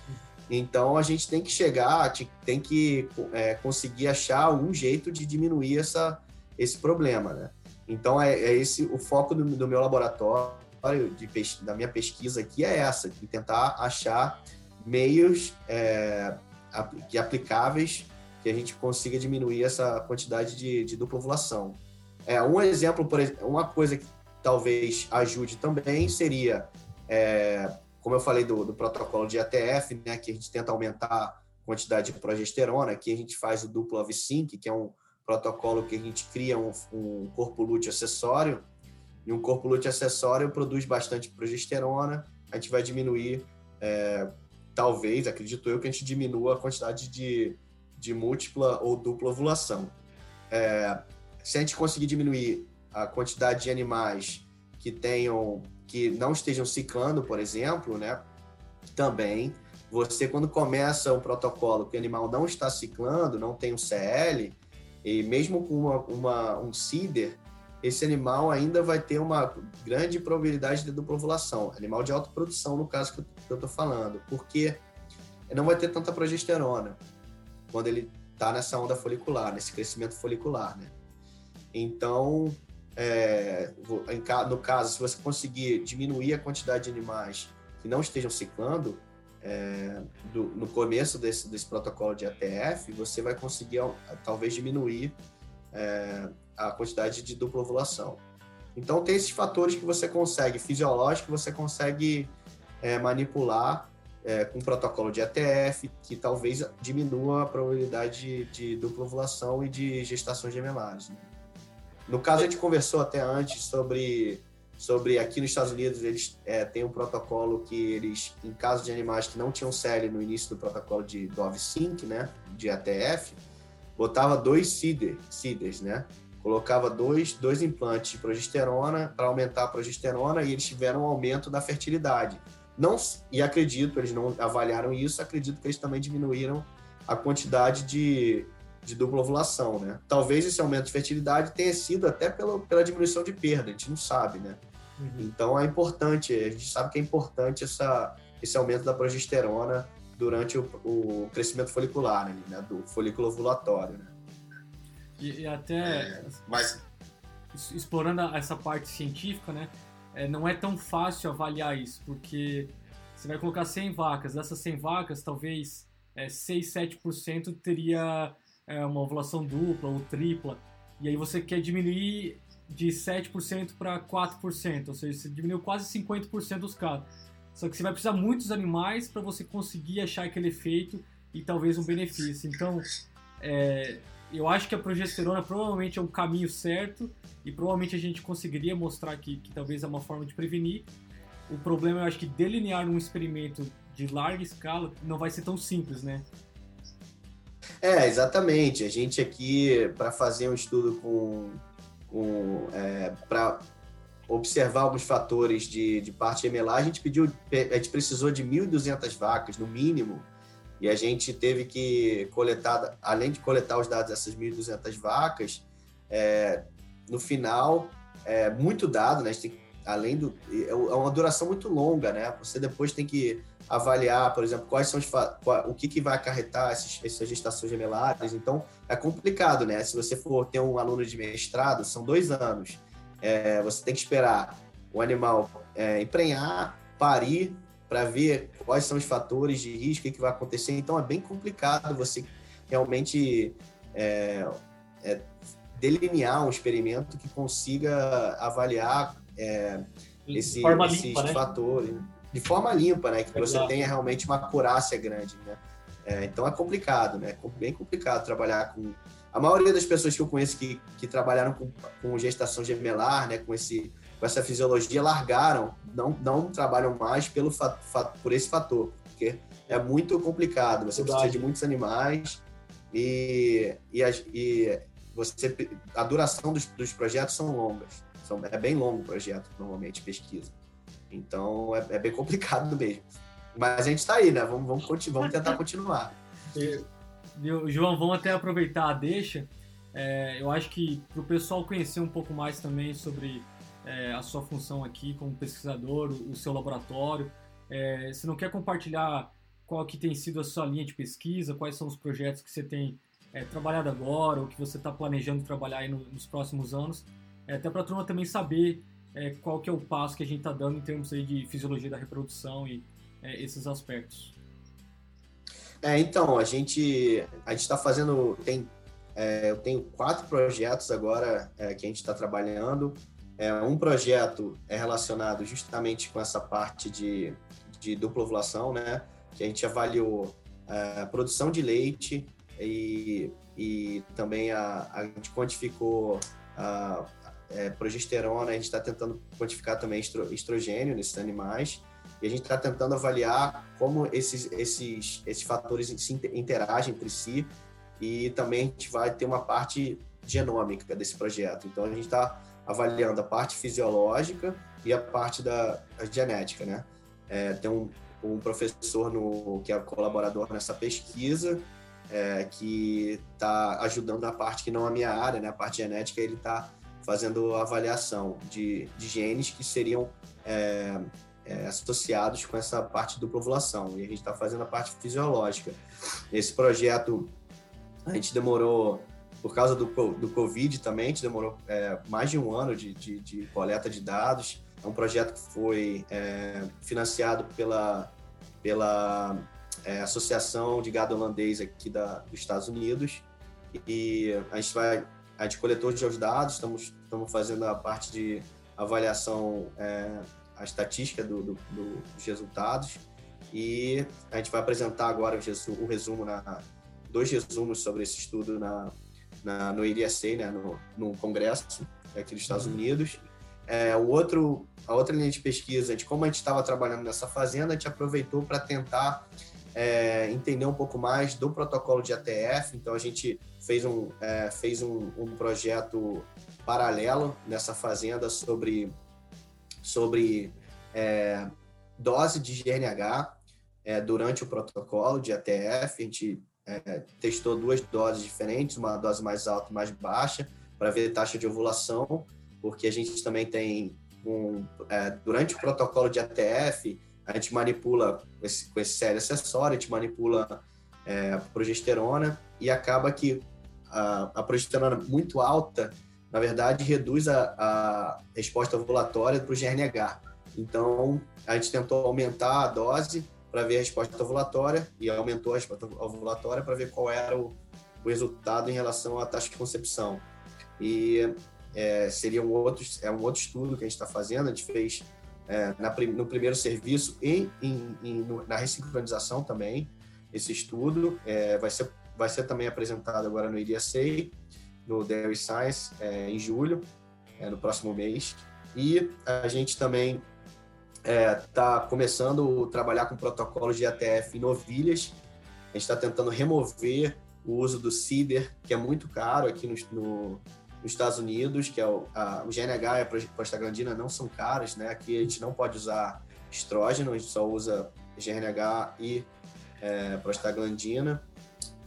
Então, a gente tem que chegar, tem que é, conseguir achar um jeito de diminuir essa, esse problema, né? Então, é, é esse o foco do, do meu laboratório de, da minha pesquisa aqui é essa, de tentar achar meios é, que aplicáveis que a gente consiga diminuir essa quantidade de, de dupla ovulação. É, um exemplo, por uma coisa que talvez ajude também seria, é, como eu falei do, do, protocolo de ATF, né, que a gente tenta aumentar a quantidade de progesterona, aqui a gente faz o duplo OV-Sync, que é um protocolo que a gente cria um, um corpo lúteo acessório, e um corpo lúteo acessório produz bastante progesterona, a gente vai diminuir, é, talvez, acredito eu, que a gente diminua a quantidade de, de múltipla ou dupla ovulação. É, se a gente conseguir diminuir a quantidade de animais que tenham, que não estejam ciclando, por exemplo, né, também você quando começa um protocolo que o animal não está ciclando, não tem um CL, e mesmo com uma, uma um CIDER, esse animal ainda vai ter uma grande probabilidade de dupla ovulação. Animal de alta produção, no caso que eu estou falando, porque não vai ter tanta progesterona quando ele está nessa onda folicular, nesse crescimento folicular, né? Então, é, no caso, se você conseguir diminuir a quantidade de animais que não estejam ciclando, é, do, no começo desse, desse protocolo de ATF, você vai conseguir talvez diminuir é, a quantidade de dupla ovulação. Então, tem esses fatores que você consegue, fisiológico, você consegue é, manipular é, com um protocolo de ATF, que talvez diminua a probabilidade de, de dupla ovulação e de gestações gemelares. Né? No caso, a gente conversou até antes sobre, sobre aqui nos Estados Unidos, eles é, têm um protocolo que eles, em caso de animais que não tinham série no início do protocolo de Dove Sync, né, de ATF, botava dois CIDER, CIDERs, né? Colocava dois, dois implantes de progesterona para aumentar a progesterona e eles tiveram um aumento da fertilidade. Não, e acredito, eles não avaliaram isso, acredito que eles também diminuíram a quantidade de, de dupla ovulação, né? Talvez esse aumento de fertilidade tenha sido até pela, pela diminuição de perda, a gente não sabe, né? Uhum. Então é importante, a gente sabe que é importante essa, esse aumento da progesterona durante o, o crescimento folicular, né? Do folículo ovulatório, né? E, e até. É, mas. Explorando essa parte científica, né? É, não é tão fácil avaliar isso, porque você vai colocar 100 vacas, dessas 100 vacas, talvez é, 6, 7% teria é, uma ovulação dupla ou tripla, e aí você quer diminuir de 7% para 4%, ou seja, você diminuiu quase 50% dos casos. Só que você vai precisar muitos animais para você conseguir achar aquele efeito e talvez um benefício. Então, é, eu acho que a progesterona provavelmente é um caminho certo e provavelmente a gente conseguiria mostrar que, que talvez é uma forma de prevenir. O problema eu acho que delinear um experimento de larga escala não vai ser tão simples, né? É, exatamente. A gente aqui, para fazer um estudo com. com é, para observar alguns fatores de, de parte gemelar, a gente pediu, a gente precisou de 1.200 vacas, no mínimo, e a gente teve que coletar, além de coletar os dados dessas 1.200 vacas, é, no final, é muito dado, né? Tem, além do. É, é uma duração muito longa, né? Você depois tem que avaliar, por exemplo, quais são os. Qual, o que, que vai acarretar esses, essas gestações gemelares. Então, é complicado, né? Se você for ter um aluno de mestrado, são dois anos. É, você tem que esperar o animal é, emprenhar, parir, para ver quais são os fatores de risco que vai acontecer. Então é bem complicado você realmente é, é, delinear um experimento que consiga avaliar é, esse, esses limpa, né? fatores de forma limpa, né? Que você tenha realmente uma acurácia grande, né? É, então é complicado, né? É bem complicado trabalhar com a maioria das pessoas que eu conheço que, que trabalharam com, com gestação gemelar, né? Com esse com essa fisiologia largaram, não, não trabalham mais pelo por esse fator, porque é muito complicado. Você Verdade. precisa de muitos animais e, e, e você, a duração dos, dos projetos são longas. São, é bem longo o projeto, normalmente, pesquisa. Então é, é bem complicado mesmo. Mas a gente está aí, né? Vamos, vamos, vamos tentar continuar. João, vamos até aproveitar a deixa. É, eu acho que para o pessoal conhecer um pouco mais também sobre é, a sua função aqui como pesquisador, o, o seu laboratório, é, você não quer compartilhar qual que tem sido a sua linha de pesquisa, quais são os projetos que você tem é, trabalhado agora ou que você está planejando trabalhar no, nos próximos anos, é, até para a turma também saber é, qual que é o passo que a gente está dando em termos aí de fisiologia da reprodução e é, esses aspectos. É, então, a gente a gente está fazendo, tem, é, eu tenho quatro projetos agora é, que a gente está trabalhando. É, um projeto é relacionado justamente com essa parte de, de dupla ovulação, né? Que a gente avaliou a produção de leite e, e também a, a gente quantificou a, é, progesterona, a gente está tentando quantificar também estro, estrogênio nesses animais e a gente está tentando avaliar como esses, esses, esses fatores se interagem entre si e também a gente vai ter uma parte genômica desse projeto. Então a gente está avaliando a parte fisiológica e a parte da genética, né? É, tem um, um professor no, que é colaborador nessa pesquisa é, que está ajudando na parte que não é a minha área, né? A parte genética ele está fazendo avaliação de, de genes que seriam é, é, associados com essa parte dupla ovulação. E a gente está fazendo a parte fisiológica. Esse projeto a gente demorou, por causa do, do Covid também, a gente demorou é, mais de um ano de, de, de, coleta de dados. É um projeto que foi é, financiado pela, pela é, Associação de Gado Holandês aqui da, dos Estados Unidos. E a gente vai a gente coletou os dados, estamos, estamos fazendo a parte de avaliação, é, a estatística do, do, do, dos resultados e a gente vai apresentar agora o, resumo, na, dois resumos sobre esse estudo na, na no IRSA, né, no, no congresso aqui dos Estados. Unidos. É, o outro, a outra linha de pesquisa, de como a gente estava trabalhando nessa fazenda, a gente aproveitou para tentar é, entender um pouco mais do protocolo de ATF. Então, a gente fez um, é, fez um, um, projeto paralelo nessa fazenda sobre, sobre é, dose de GNH é, durante o protocolo de ATF. A gente é, testou duas doses diferentes, uma dose mais alta e mais baixa, para ver taxa de ovulação, porque a gente também tem um, é, durante o protocolo de ATF, a gente manipula esse, com esse série acessório, a gente manipula é, progesterona e acaba que a, a progesterona muito alta, na verdade, reduz a, a resposta ovulatória para o GNH. Então, a gente tentou aumentar a dose para ver a resposta ovulatória e aumentou a resposta ovulatória para ver qual era o, o, resultado em relação à taxa de concepção. E é, seria um outro, é um outro estudo que a gente está fazendo. A gente fez é, na, no primeiro serviço e em, em, na ressincronização também esse estudo. É, vai ser vai ser também apresentado agora no IDSA, no Dairy Science, é, em julho, é, no próximo mês. E a gente também está é, começando a trabalhar com protocolos de ATF em novilhas. A gente está tentando remover o uso do CIDER, que é muito caro aqui no, no, nos Estados Unidos, que é o, a, o GNH e a prostaglandina não são caros, né? Aqui a gente não pode usar estrógeno, a gente só usa GNH e é, prostaglandina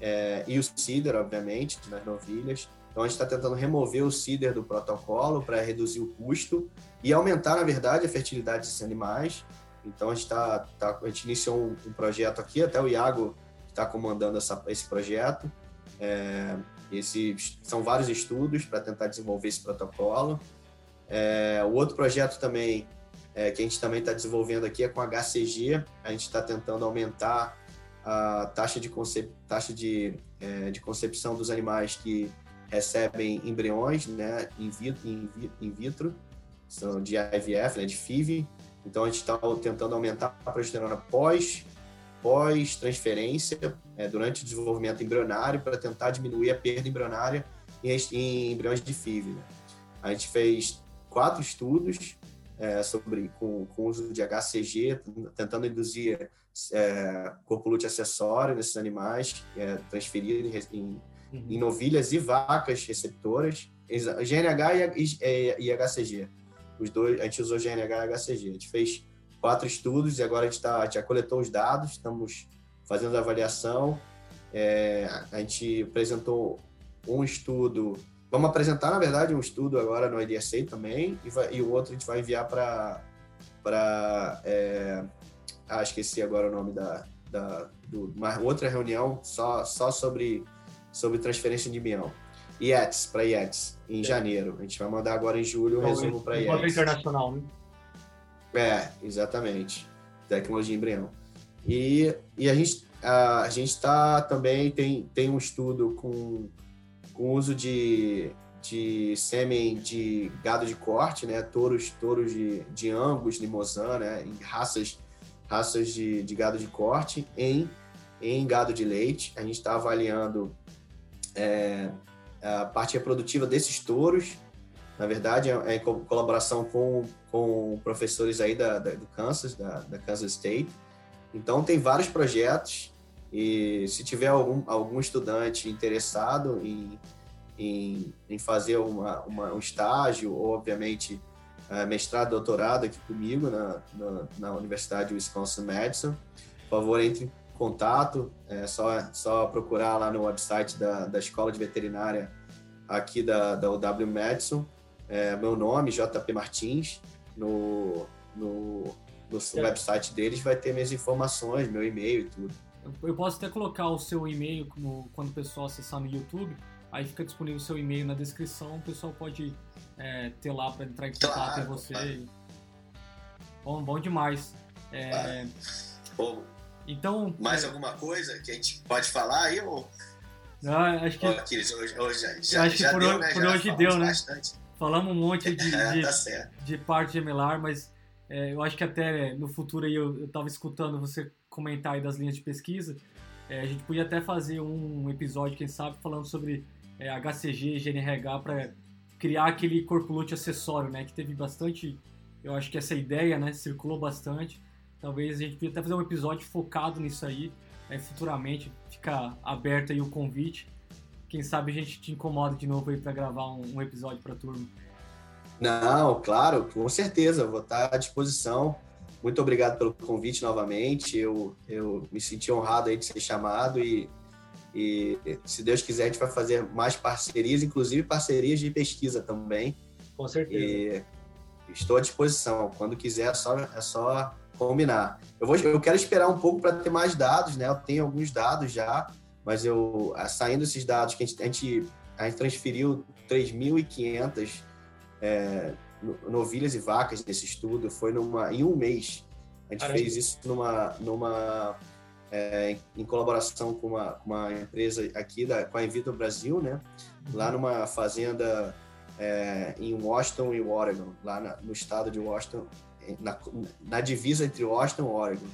é, e o CIDER, obviamente, nas novilhas. Então a gente está tentando remover o CIDER do protocolo para reduzir o custo e aumentar, na verdade, a fertilidade desses animais. Então a gente, tá, tá a gente iniciou um, um, projeto aqui, até o Iago está comandando essa, esse projeto. É, esses, são vários estudos para tentar desenvolver esse protocolo. É, o outro projeto também é, que a gente também está desenvolvendo aqui é com HCG. A gente está tentando aumentar a taxa de, concep... taxa de, é, de concepção dos animais que recebem embriões né, in, vitro, in vitro são de IVF, né, de FIV. Então, a gente está tentando aumentar a progesterona pós, pós transferência, é, durante o desenvolvimento embrionário, para tentar diminuir a perda embrionária em, em embriões de FIV. Né? A gente fez quatro estudos é, sobre com, com uso de HCG, tentando induzir é, corpo lúteo acessório nesses animais, é, transferido em, em, uhum. em, novilhas e vacas receptoras, GNH e, e, e, HCG. Os dois, a gente usou GNH e HCG. A gente fez quatro estudos e agora a gente tá, já coletou os dados, estamos fazendo a avaliação. É, a gente apresentou um estudo, vamos apresentar, na verdade, um estudo agora no IDSA também, e, vai, e o outro a gente vai enviar para. É, ah, esqueci agora o nome da, da do, uma outra reunião só, só sobre, sobre transferência de mião. IETS, para IETS, em é. janeiro. A gente vai mandar agora em julho o um resumo para IETS. internacional, né? É, exatamente. Tecnologia embrião. E, e a gente a, a gente está também tem, tem um estudo com, com uso de, de sêmen de gado de corte, né? Touros, touros de, de Angus, Limousin, né? Raças, raças de, de gado de corte em, em gado de leite. A gente está avaliando é, a parte reprodutiva desses touros. Na verdade, é em colaboração com, com professores aí da, da do Kansas, da, da Kansas State. Então, tem vários projetos e se tiver algum, algum estudante interessado em, em, em fazer uma, uma, um estágio, ou obviamente é, mestrado, doutorado aqui comigo na, na, na, Universidade Wisconsin Madison, por favor, entre contato. É só, só procurar lá no website da, da Escola de Veterinária aqui da, da UW Madison. É, meu nome, JP Martins, no, no, no é. website deles vai ter minhas informações, meu e-mail e tudo. Eu posso até colocar o seu e-mail no, quando o pessoal acessar no YouTube, aí fica disponível o seu e-mail na descrição, o pessoal pode é, ter lá para entrar em contato claro, com você. Claro. Bom, bom demais. É, Bom, então. Mais alguma coisa que a gente pode falar aí? Ou... Não, acho que. hoje, hoje já, acho já que por, deu, né? por hoje deu, né? Bastante. Falamos um monte de, de, tá de parte gemelar, mas é, eu acho que até no futuro aí eu, estava escutando você comentar aí das linhas de pesquisa. É, a gente podia até fazer um episódio, quem sabe, falando sobre é, HCG, GNRH para criar aquele corpo lute acessório, né? Que teve bastante, eu acho que essa ideia, né? Circulou bastante. Talvez a gente podia até fazer um episódio focado nisso aí, né, futuramente. Fica aberto aí o convite. Quem sabe a gente te incomoda de novo aí para gravar um, um episódio para turma. Não, claro, com certeza, vou estar à disposição. Muito obrigado pelo convite novamente. Eu, eu me senti honrado aí de ser chamado e, e, se Deus quiser, a gente vai fazer mais parcerias, inclusive parcerias de pesquisa também. Com certeza. E estou à disposição. Quando quiser, é só, é só combinar. Eu, vou, eu quero esperar um pouco para ter mais dados, né? Eu tenho alguns dados já, mas eu saindo esses dados que a gente, a gente, a gente transferiu 3.500 é, novilhas e vacas nesse estudo foi numa, em um mês. A gente Caramba. fez isso numa, numa é, em colaboração com uma, uma empresa aqui, da, com a Invito Brasil, né? Uhum. Lá numa fazenda é, em Washington e Oregon, lá na, no estado de Washington, na, na, divisa entre Washington e Oregon.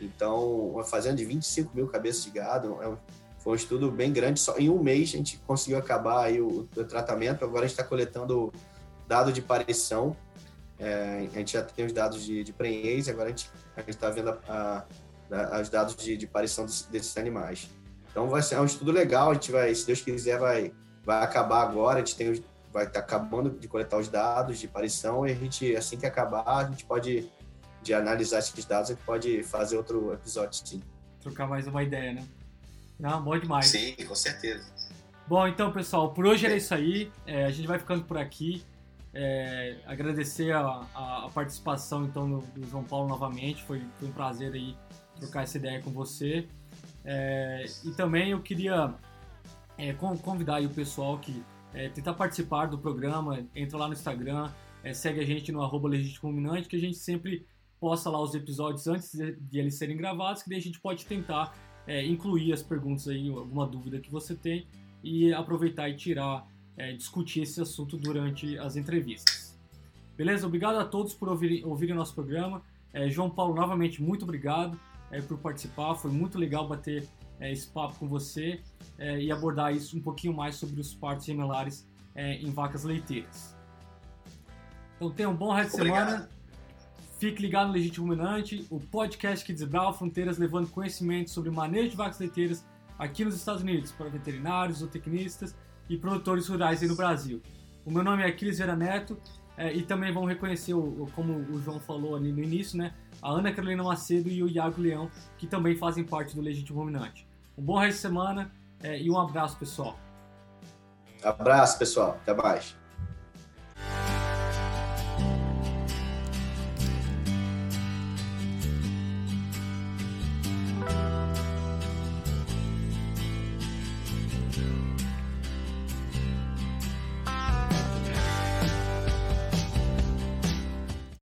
Então, uma fazenda de 25 mil cabeças de gado, é um, foi um estudo bem grande. Só em um mês a gente conseguiu acabar aí o, o tratamento. Agora a gente está coletando dado de parição. É, a gente já tem os dados de, de prenhez, agora a gente está vendo a, a, os dados de, de parição desses, desses, animais. Então vai ser um estudo legal, a gente vai, se Deus quiser, vai, vai acabar agora, a gente tem, vai estar tá acabando de coletar os dados de parição e a gente, assim que acabar, a gente pode de analisar esses dados, a gente pode fazer outro episódio, sim. Trocar mais uma ideia, né? Não, bom demais. Sim, com certeza. Bom, então, pessoal, por hoje era isso aí. É, a gente vai ficando por aqui. É, agradecer a, a, a, participação então do, do, João Paulo novamente, foi, foi, um prazer aí trocar essa ideia com você. É, e também eu queria é, convidar o pessoal que é, tentar participar do programa, entra lá no Instagram, é, segue a gente no arroba legítimo que a gente sempre posta lá os episódios antes de, de eles serem gravados, que daí a gente pode tentar é, incluir as perguntas aí, alguma dúvida que você tem e aproveitar e tirar é, discutir esse assunto durante as entrevistas. Beleza? Obrigado a todos por ouvirem, ouvirem nosso programa. É, João Paulo, novamente, muito obrigado é, por participar. Foi muito legal bater é, esse papo com você é, e abordar isso um pouquinho mais sobre os partos gemelares é, em vacas leiteiras. Então tenha um bom resto de semana. Fique ligado no Legítimo Ruminante, o podcast que desbrava fronteiras levando conhecimento sobre manejo de vacas leiteiras aqui nos Estados Unidos para veterinários, zootecnistas e produtores rurais aí no Brasil. O meu nome é Aquiles Vera Neto É, e também vão reconhecer, o, como o João falou ali no início, né? a Ana Carolina Macedo e o Iago Leão, que também fazem parte do Legítimo Ruminante. Um bom resto de semana é, e um abraço, pessoal. Abraço, pessoal. Até mais.